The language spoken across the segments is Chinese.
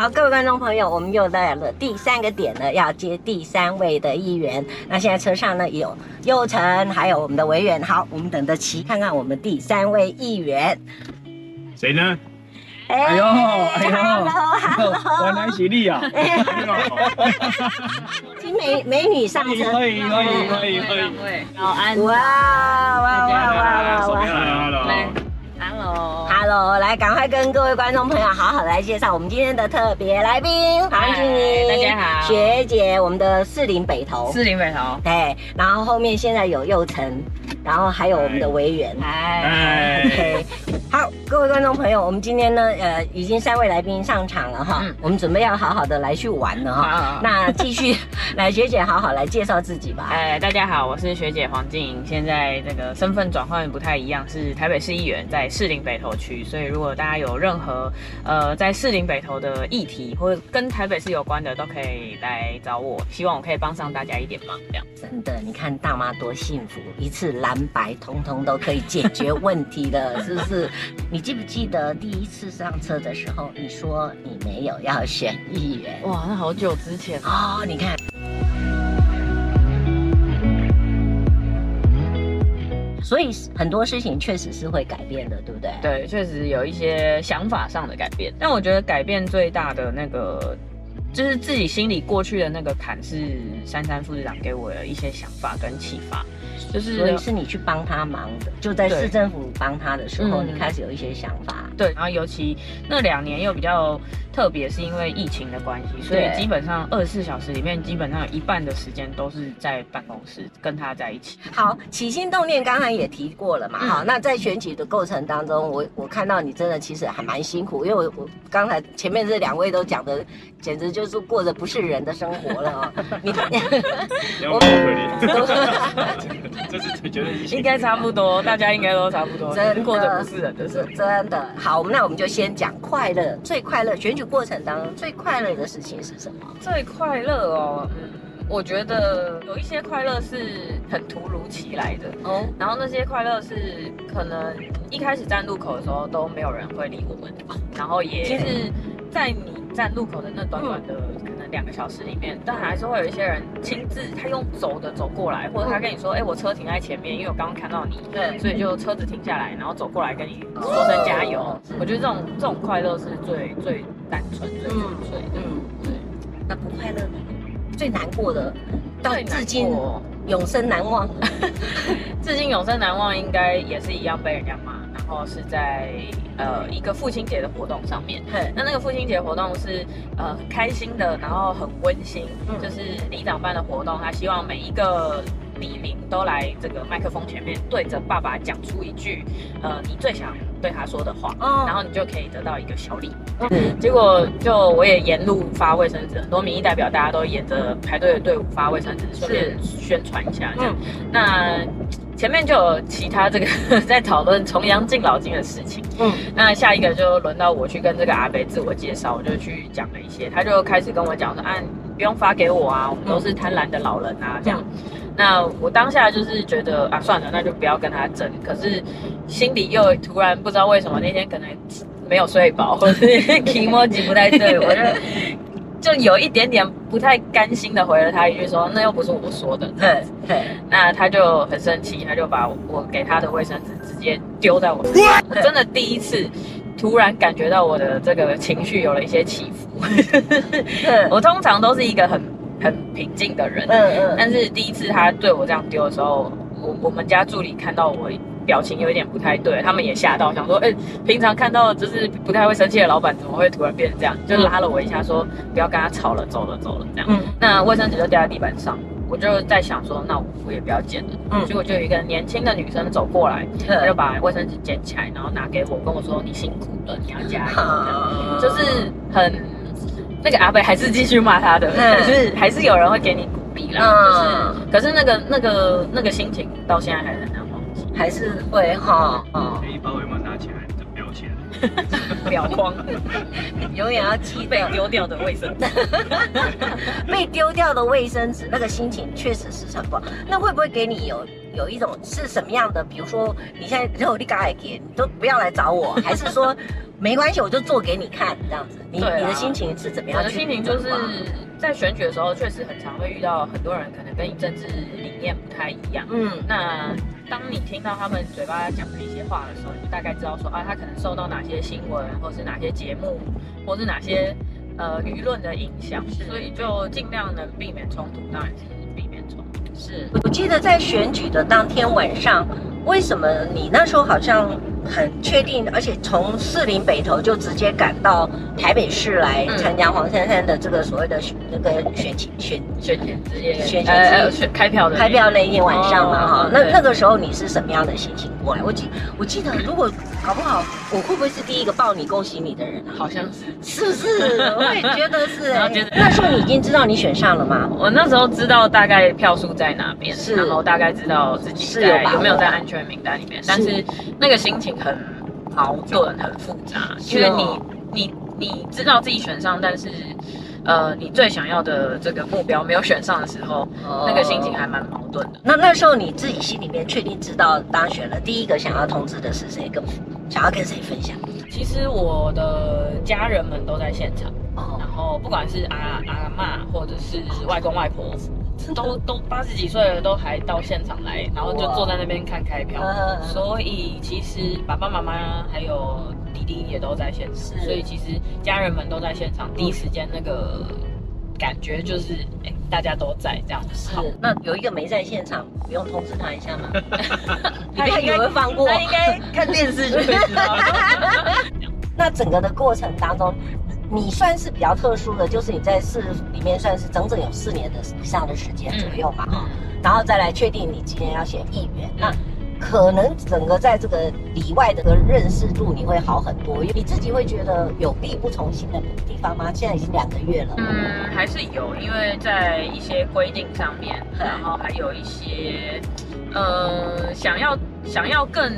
好，各位观众朋友，我们又到了第三个点呢，要接第三位的议员。那现在车上呢有佑成，还有我们的维远。好，我们等着齐看看我们第三位议员，谁呢？哎呦，哎呦，Hello，Hello，原来是你啊！请美美女上车，可以，可以，可以，可以。早安，哇哇哇哇哇！来。Hello，来，赶快跟各位观众朋友好好来介绍我们今天的特别来宾。黄静怡，大家好，学姐，我们的四林北投，四林北投，对，然后后面现在有佑成，然后还有我们的维园，哎好，各位观众朋友，我们今天呢，呃，已经三位来宾上场了哈，我们准备要好好的来去玩了哈，那继续 来学姐好好来介绍自己吧。哎，大家好，我是学姐黄静莹，现在这个身份转换不太一样，是台北市议员，在士林北投区。所以，如果大家有任何呃在士林北投的议题，或者跟台北市有关的，都可以来找我。希望我可以帮上大家一点忙。这样真的，你看大妈多幸福，一次蓝白通通都可以解决问题的，是不是？你记不记得第一次上车的时候，你说你没有要选议员？哇，那好久之前哦，你看。所以很多事情确实是会改变的，对不对？对，确实有一些想法上的改变。但我觉得改变最大的那个，就是自己心里过去的那个坎，是珊珊副市长给我的一些想法跟启发。就是，所以是你去帮他忙的，就在市政府帮他的时候，你开始有一些想法。对，然后尤其那两年又比较特别，是因为疫情的关系，所以基本上二十四小时里面，基本上有一半的时间都是在办公室跟他在一起。好，起心动念刚才也提过了嘛，好，那在选举的过程当中，我我看到你真的其实还蛮辛苦，因为我我刚才前面这两位都讲的，简直就是过着不是人的生活了啊！你，我们可怜。这是绝对应该差不多，大家应该都差不多，真的过的不是人的是真的。好，那我们就先讲快乐，最快乐选举过程当中最快乐的事情是什么？最快乐哦，嗯，我觉得有一些快乐是很突如其来的哦，然后那些快乐是可能一开始站路口的时候都没有人会理我们，然后也就是在你站路口的那短短的可能。两个小时里面，但还是会有一些人亲自他用走的走过来，或者他跟你说：“哎、欸，我车停在前面，因为我刚刚看到你，对，所以就车子停下来，然后走过来跟你说声加油。哦”我觉得这种这种快乐是最最单纯、最纯粹的。嗯，对。那不快乐的，最难过的，到至今永生难忘。至今永生难忘，应该也是一样被人家骂。然后是在呃一个父亲节的活动上面，那那个父亲节活动是呃很开心的，然后很温馨，就是里长办的活动，他希望每一个里民都来这个麦克风前面，对着爸爸讲出一句呃你最想对他说的话，然后你就可以得到一个小礼。物。结果就我也沿路发卫生纸，很多民意代表大家都沿着排队的队伍发卫生纸，顺便宣传一下这样。那前面就有其他这个 在讨论重阳敬老金的事情，嗯，那下一个就轮到我去跟这个阿北自我介绍，我就去讲了一些，他就开始跟我讲说，啊，不用发给我啊，我们都是贪婪的老人啊，这样。那我当下就是觉得啊，算了，那就不要跟他争。可是心里又突然不知道为什么那天可能没有睡饱，或者是提莫吉不太对，我就。就有一点点不太甘心的回了他一句说，那又不是我说的。对对，那他就很生气，他就把我给他的卫生纸直接丢在我身上。我真的第一次突然感觉到我的这个情绪有了一些起伏。我通常都是一个很很平静的人，嗯嗯，但是第一次他对我这样丢的时候，我我们家助理看到我。表情有一点不太对，他们也吓到，想说，哎、欸，平常看到就是不太会生气的老板，怎么会突然变成这样？就拉了我一下，说不要跟他吵了，走了，走了，这样。嗯、那卫生纸就掉在地板上，我就在想说，那我，也不要捡了。嗯，结果就有一个年轻的女生走过来，她、嗯、就把卫生纸捡起来，然后拿给我，跟我说，你辛苦了，你要加油。嗯、就是很那个阿伯还是继续骂他的，可、嗯、是还是有人会给你鼓励啦。嗯、就是，可是那个那个那个心情到现在还是。还是会哈，可以把卫生纸拿起来，就标起来，裱框，永远要记被丢掉的卫生纸，被丢掉的卫生纸，那个心情确实是很不好。那会不会给你有有一种是什么样的？比如说你现在只有你刚来给，你都不要来找我，还是说没关系，我就做给你看这样子？你、啊、你的心情是怎么样？我的心情就是在选举的时候，确实很常会遇到很多人，可能跟你政治理念不太一样。嗯，那当你听到他们嘴巴讲的一些话的时候，你就大概知道说啊，他可能受到哪些新闻，或是哪些节目，或是哪些呃舆论的影响，所以就尽量能避免冲突，当然。是我记得在选举的当天晚上，为什么你那时候好像？很确定，而且从士林北投就直接赶到台北市来参加黄珊珊的这个所谓的那个选情选选前之夜选前选开票的开票那一天晚上嘛哈，那那个时候你是什么样的心情过来？我记我记得，如果搞不好我会不会是第一个抱你恭喜你的人？好像是，是不是？我也觉得是。那时候你已经知道你选上了吗？我那时候知道大概票数在哪边，是，然后大概知道自己是有有没有在安全名单里面，但是那个心情。很矛盾，很复杂，因为你你你知道自己选上，但是呃，你最想要的这个目标没有选上的时候，哦、那个心情还蛮矛盾的。那那时候你自己心里面确定知道当选了，第一个想要通知的是谁？跟想要跟谁分享？其实我的家人们都在现场，哦、然后不管是阿阿妈或者是外公外婆。都都八十几岁了，都还到现场来，然后就坐在那边看开票。所以其实爸爸妈妈还有弟弟也都在现场，所以其实家人们都在现场，第一时间那个感觉就是，哎、欸，大家都在这样子。是，那有一个没在现场，不用通知他一下吗？他应该会放过，他应该看电视就知道。那整个的过程当中。你算是比较特殊的，就是你在市里面算是整整有四年的以上的时间左右吧，哈、嗯，然后再来确定你今年要选议员，嗯、那可能整个在这个里外的认识度你会好很多，因为你自己会觉得有力不从心的地方吗？现在已经两个月了，嗯，还是有，因为在一些规定上面，然后还有一些，呃，想要想要更。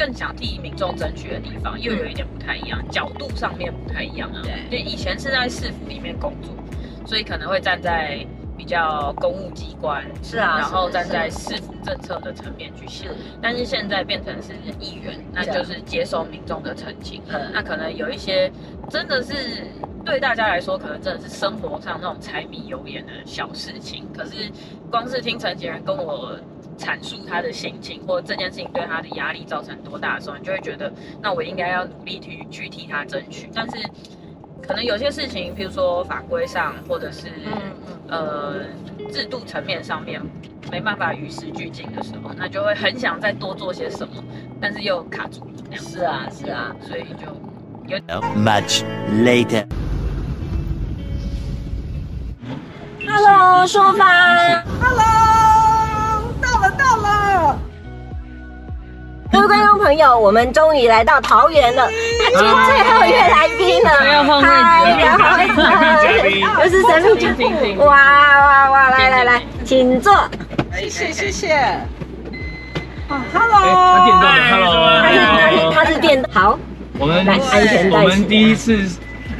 更想替民众争取的地方，又有一点不太一样，角度上面不太一样啊。对，就以前是在市府里面工作，所以可能会站在比较公务机关，是啊，然后站在市府政策的层面去想。但是现在变成是议员，那就是接受民众的陈情。那可能有一些真的是对大家来说，可能真的是生活上那种柴米油盐的小事情。可是光是听陈杰人跟我。阐述他的心情，或这件事情对他的压力造成多大的时候，你就会觉得，那我应该要努力去去替他争取。但是，可能有些事情，譬如说法规上，或者是呃制度层面上面，没办法与时俱进的时候，那就会很想再多做些什么，但是又卡住了。是啊，是啊，所以就有 much later。Hello，说吧。Hello。观众朋友，我们终于来到桃园了。他今天最后一位来宾了，嗨，然后 又是神秘嘉宾，哇哇哇！来来来，请坐。谢谢谢谢。啊，Hello，Hello，他是他是他是电好。我们来安全带，我们第一次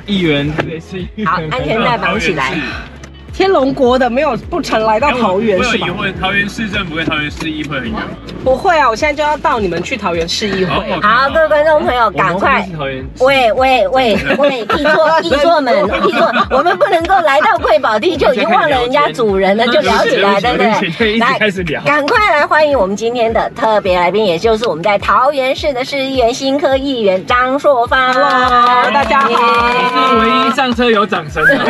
议员对是好，安全带绑起来。天龙国的没有不曾来到桃园是吧？桃园市政府跟桃园市议会很远吗？不会啊，我现在就要到你们去桃园市议会。好，各位观众朋友，赶快！喂喂喂喂，议 座 议座们，议座，我们不能够来到贵宝地就已经忘了人家主人了，就聊起来，对不对？来，开始聊。赶快来欢迎我们今天的特别来宾，也就是我们在桃园市的市议员、新科议员张硕芳。大家好。是唯一上车有掌声的，认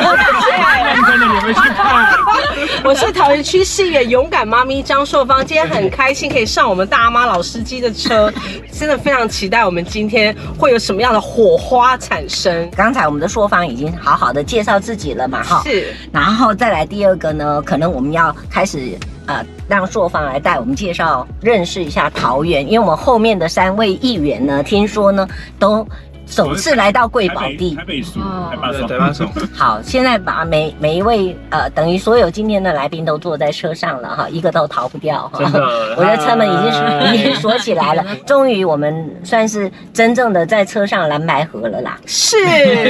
真的你们。我是桃园区市议员勇敢妈咪张硕芳，今天很开心可以上我们大妈老司机的车，真的非常期待我们今天会有什么样的火花产生。刚才我们的硕芳已经好好的介绍自己了嘛，哈，是，然后再来第二个呢，可能我们要开始呃让硕芳来带我们介绍认识一下桃园，因为我们后面的三位议员呢，听说呢都。首次来到贵宝地。好，现在把每每一位呃，等于所有今天的来宾都坐在车上了哈，一个都逃不掉哈。真的，我的车门已经是已经锁起来了，终于我们算是真正的在车上蓝白合了啦。是，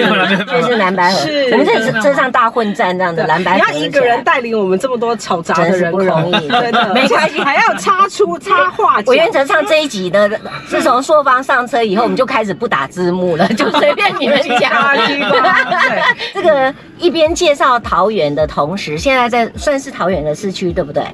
就是蓝白合，是。我们这车上大混战这样的，蓝白合。你要一个人带领我们这么多吵杂的人，不容易，真的 没关系，还要插出插话。我原则上这一集的，自从硕方上车以后，我们就开始不打字幕了，就随便你们讲。对，这个一边介绍桃园的同时，现在在算是桃园的市区，对不对？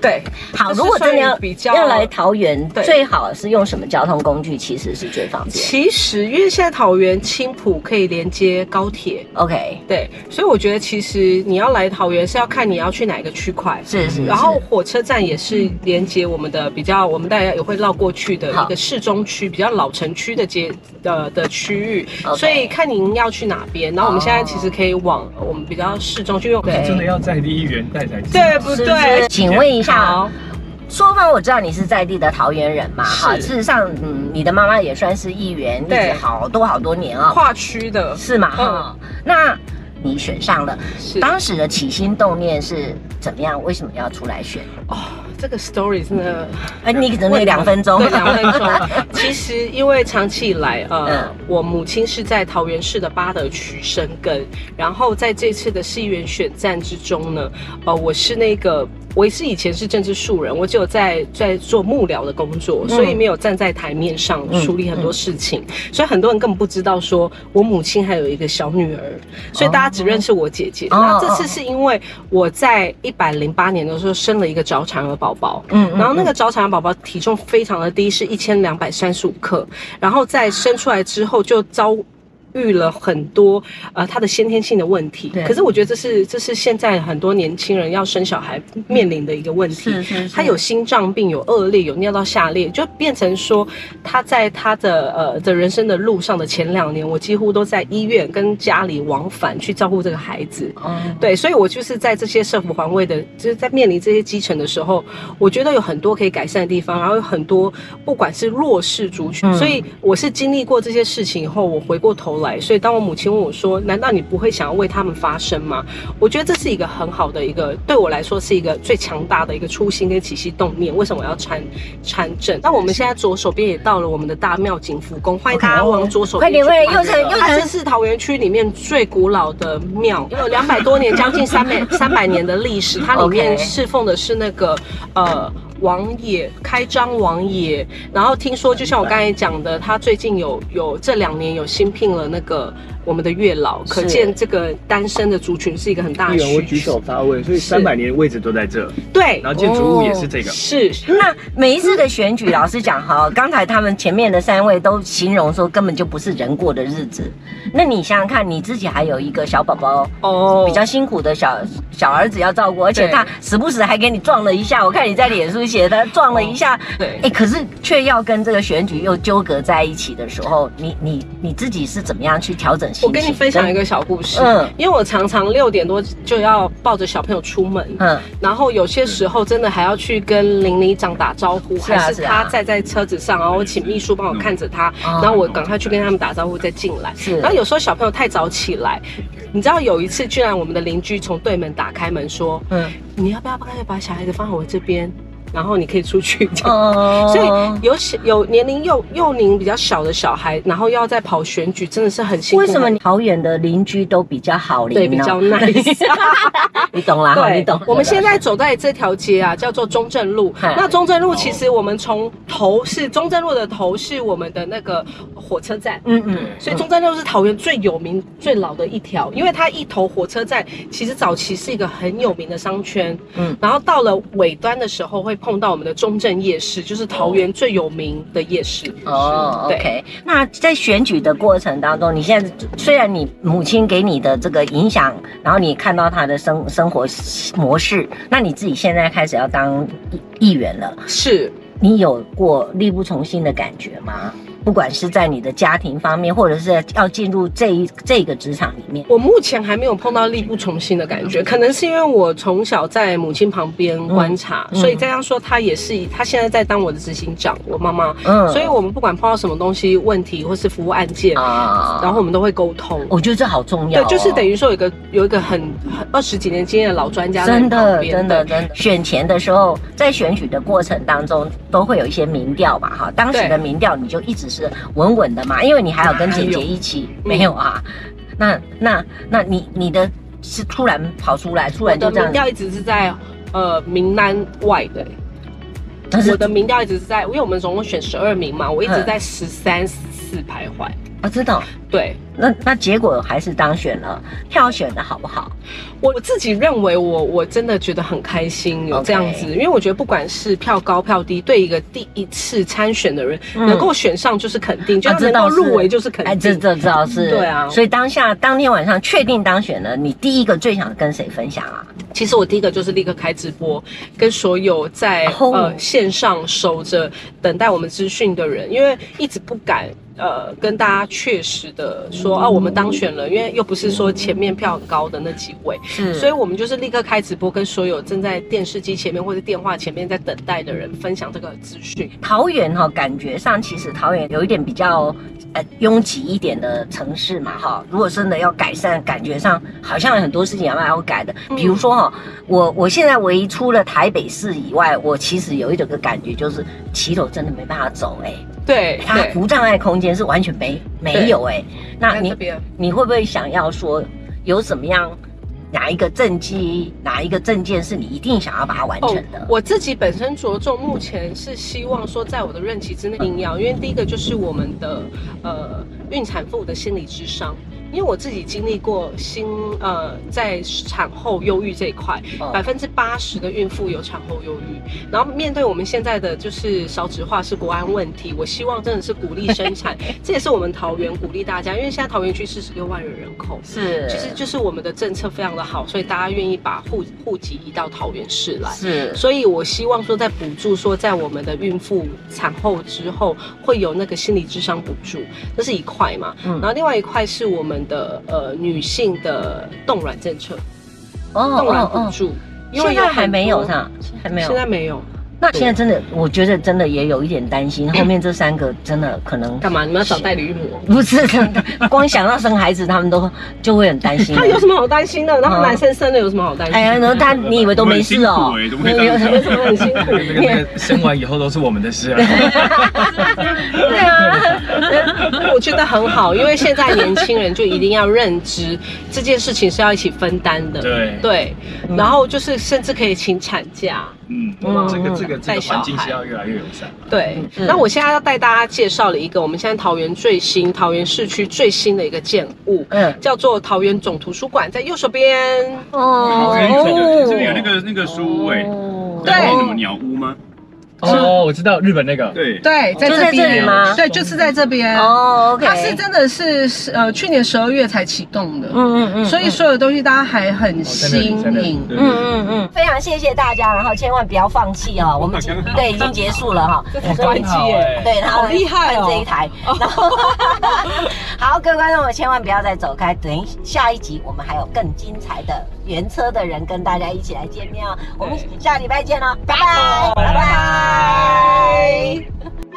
对。好，如果真的要比较要来桃园，最好是用什么交通工具？其实是最方便。其实，因为现在桃园青浦可以连接高铁，OK，对，所以我觉得其实你要来桃园是要看你要去哪个区块，是是。然后火车站也是连接我们的比较，我们大家也会绕过去的一个市中区，比较老城区的街的的区域，所以看您要去哪边。然后我们现在其实可以往我们比较市中心，因为真的要在地议员带才对不对？请问一下。说方，我知道你是在地的桃园人嘛，哈，事实上，嗯，你的妈妈也算是议员，一直好多好多年啊，跨区的是吗？哈，那你选上了，当时的起心动念是怎么样？为什么要出来选？哦，这个 story 真的，哎，你可能那两分钟，对，两分钟。其实因为长期以来，呃，我母亲是在桃园市的八德区生根，然后在这次的市议员选战之中呢，呃，我是那个。我是以前是政治素人，我只有在在做幕僚的工作，所以没有站在台面上处理很多事情，嗯嗯、所以很多人根本不知道说我母亲还有一个小女儿，所以大家只认识我姐姐。那、哦、这次是因为我在一百零八年的时候生了一个早产儿宝宝，嗯，然后那个早产儿宝宝体重非常的低，是一千两百三十五克，然后在生出来之后就遭。遇了很多呃，他的先天性的问题。对。可是我觉得这是这是现在很多年轻人要生小孩面临的一个问题。是是是。他有心脏病，有恶劣，有尿道下裂，就变成说他在他的呃的人生的路上的前两年，我几乎都在医院跟家里往返去照顾这个孩子。嗯。对，所以我就是在这些社福环卫的，就是在面临这些基层的时候，我觉得有很多可以改善的地方，然后有很多不管是弱势族群，嗯、所以我是经历过这些事情以后，我回过头来。所以，当我母亲问我说：“难道你不会想要为他们发声吗？”我觉得这是一个很好的一个，对我来说是一个最强大的一个初心跟起心动念。为什么我要参参政？那我们现在左手边也到了我们的大庙景福宫，欢迎大家往左手边去。快点，快点，又成又成，这是桃园区里面最古老的庙，有两百多年，将近三百三百年的历史。它里面侍奉的是那个呃。王野开张王野，然后听说就像我刚才讲的，他最近有有这两年有新聘了那个我们的月老，可见这个单身的族群是一个很大的需求。我举手发问，所以三百年位置都在这。对，然后建筑物也是这个。是。那每一次的选举，老实讲哈，刚才他们前面的三位都形容说根本就不是人过的日子。那你想想看，你自己还有一个小宝宝哦，比较辛苦的小小儿子要照顾，而且他时不时还给你撞了一下，我看你在脸书。写的撞了一下，对，哎、欸，可是却要跟这个选举又纠葛在一起的时候，你你你自己是怎么样去调整我跟你分享一个小故事，嗯，因为我常常六点多就要抱着小朋友出门，嗯，然后有些时候真的还要去跟邻里长打招呼，是啊、还是他在在车子上，然后我请秘书帮我看着他，嗯、然后我赶快去跟他们打招呼再进来，是，然后有时候小朋友太早起来，你知道有一次居然我们的邻居从对门打开门说，嗯，你要不要不干脆把小孩子放在我这边？然后你可以出去，哦，所以有小有年龄幼幼龄比较小的小孩，然后要在跑选举，真的是很辛苦。为什么你桃园的邻居都比较好邻？对，比较 nice。你懂啦，对，你懂。我们现在走在这条街啊，叫做中正路。那中正路其实我们从头是中正路的头是我们的那个火车站，嗯嗯，所以中正路是桃园最有名最老的一条，因为它一头火车站其实早期是一个很有名的商圈，嗯，然后到了尾端的时候会。碰到我们的中正夜市，就是桃园最有名的夜市。哦，OK。那在选举的过程当中，你现在虽然你母亲给你的这个影响，然后你看到她的生生活模式，那你自己现在开始要当议员了，是，你有过力不从心的感觉吗？不管是在你的家庭方面，或者是要进入这一这个职场里面？我目前还没有碰到力不从心的感觉，可能是因为我从小在母亲旁边观察，嗯、所以这样说，她也是，她现在在当我的执行长，我妈妈，嗯，所以我们不管碰到什么东西、问题或是服务案件啊，然后我们都会沟通。我觉得这好重要、哦，对，就是等于说有一个有一个很二十几年经验的老专家在真的真的真的。选前的时候，在选举的过程当中，都会有一些民调嘛，哈，当时的民调你就一直是稳稳的嘛，因为你还有跟姐姐一起，没有啊？那那那你你的是突然跑出来，突然就这样。民调一直是在呃名单外的，但是我的民调一直是在，因为我们总共选十二名嘛，我一直在十三十四徘徊。啊，知道。对，那那结果还是当选了，票选的好不好？我自己认为我，我我真的觉得很开心有这样子.因为我觉得不管是票高票低，对一个第一次参选的人、嗯、能够选上就是肯定，就能够入围就是肯定。哎，这这知道是，对啊。所以当下当天晚上确定当选了，你第一个最想跟谁分享啊？其实我第一个就是立刻开直播，跟所有在、oh. 呃线上守着等待我们资讯的人，因为一直不敢。呃，跟大家确实的说啊，我们当选了，因为又不是说前面票很高的那几位，是，所以我们就是立刻开直播，跟所有正在电视机前面或者电话前面在等待的人分享这个资讯。桃园哈，感觉上其实桃园有一点比较呃拥挤一点的城市嘛哈。如果真的要改善，感觉上好像很多事情要要改的。比如说哈，我我现在唯一除了台北市以外，我其实有一种个感觉，就是骑楼真的没办法走哎、欸。对，它无障碍空间是完全没没有哎、欸，那你你会不会想要说有什么样哪一个政绩哪一个证件是你一定想要把它完成的？哦、我自己本身着重目前是希望说在我的任期之内一定要，因为第一个就是我们的呃孕产妇的心理智商。因为我自己经历过心呃，在产后忧郁这一块，百分之八十的孕妇有产后忧郁。然后面对我们现在的就是少子化是国安问题，我希望真的是鼓励生产，这也是我们桃园鼓励大家，因为现在桃园区四十六万人人口，是其实就是我们的政策非常的好，所以大家愿意把户户籍移到桃园市来。是，所以我希望说在补助说在我们的孕妇产后之后会有那个心理智商补助，这是一块嘛。嗯，然后另外一块是我们。的呃女性的冻卵政策，哦冻卵补助，因为现在还没有是吧？还没有，现在没有。那现在真的，我觉得真的也有一点担心，后面这三个真的可能干嘛？你们要找代理孕母？不是，光想到生孩子，他们都就会很担心。他有什么好担心的？然后男生生了有什么好担心？哎呀，然后他你以为都没事哦？没有什么很辛苦。那个生完以后都是我们的事啊。对啊，我觉得很好，因为现在年轻人就一定要认知这件事情是要一起分担的。对对，然后就是甚至可以请产假。嗯，嗯，这个这个这个环境是要越来越友善。对，那我现在要带大家介绍了一个我们现在桃园最新、桃园市区最新的一个建物，嗯，叫做桃园总图书馆，在右手边。哦，这边有那个那个书屋哎，对，有什么鸟屋吗？哦，我知道日本那个，对。对，在这边。吗？对，就是在这边。哦，OK，它是真的是呃去年十二月才启动的，嗯嗯嗯，所以所有东西大家还很新颖，嗯嗯嗯，非常谢谢大家，然后千万不要放弃哦，我们对已经结束了哈，关机耶，对，然后好厉害哦，这一台，然 后 好，各位观众们千万不要再走开，等一下一集我们还有更精彩的原车的人跟大家一起来见面哦。我们下礼拜见哦。拜拜。拜拜。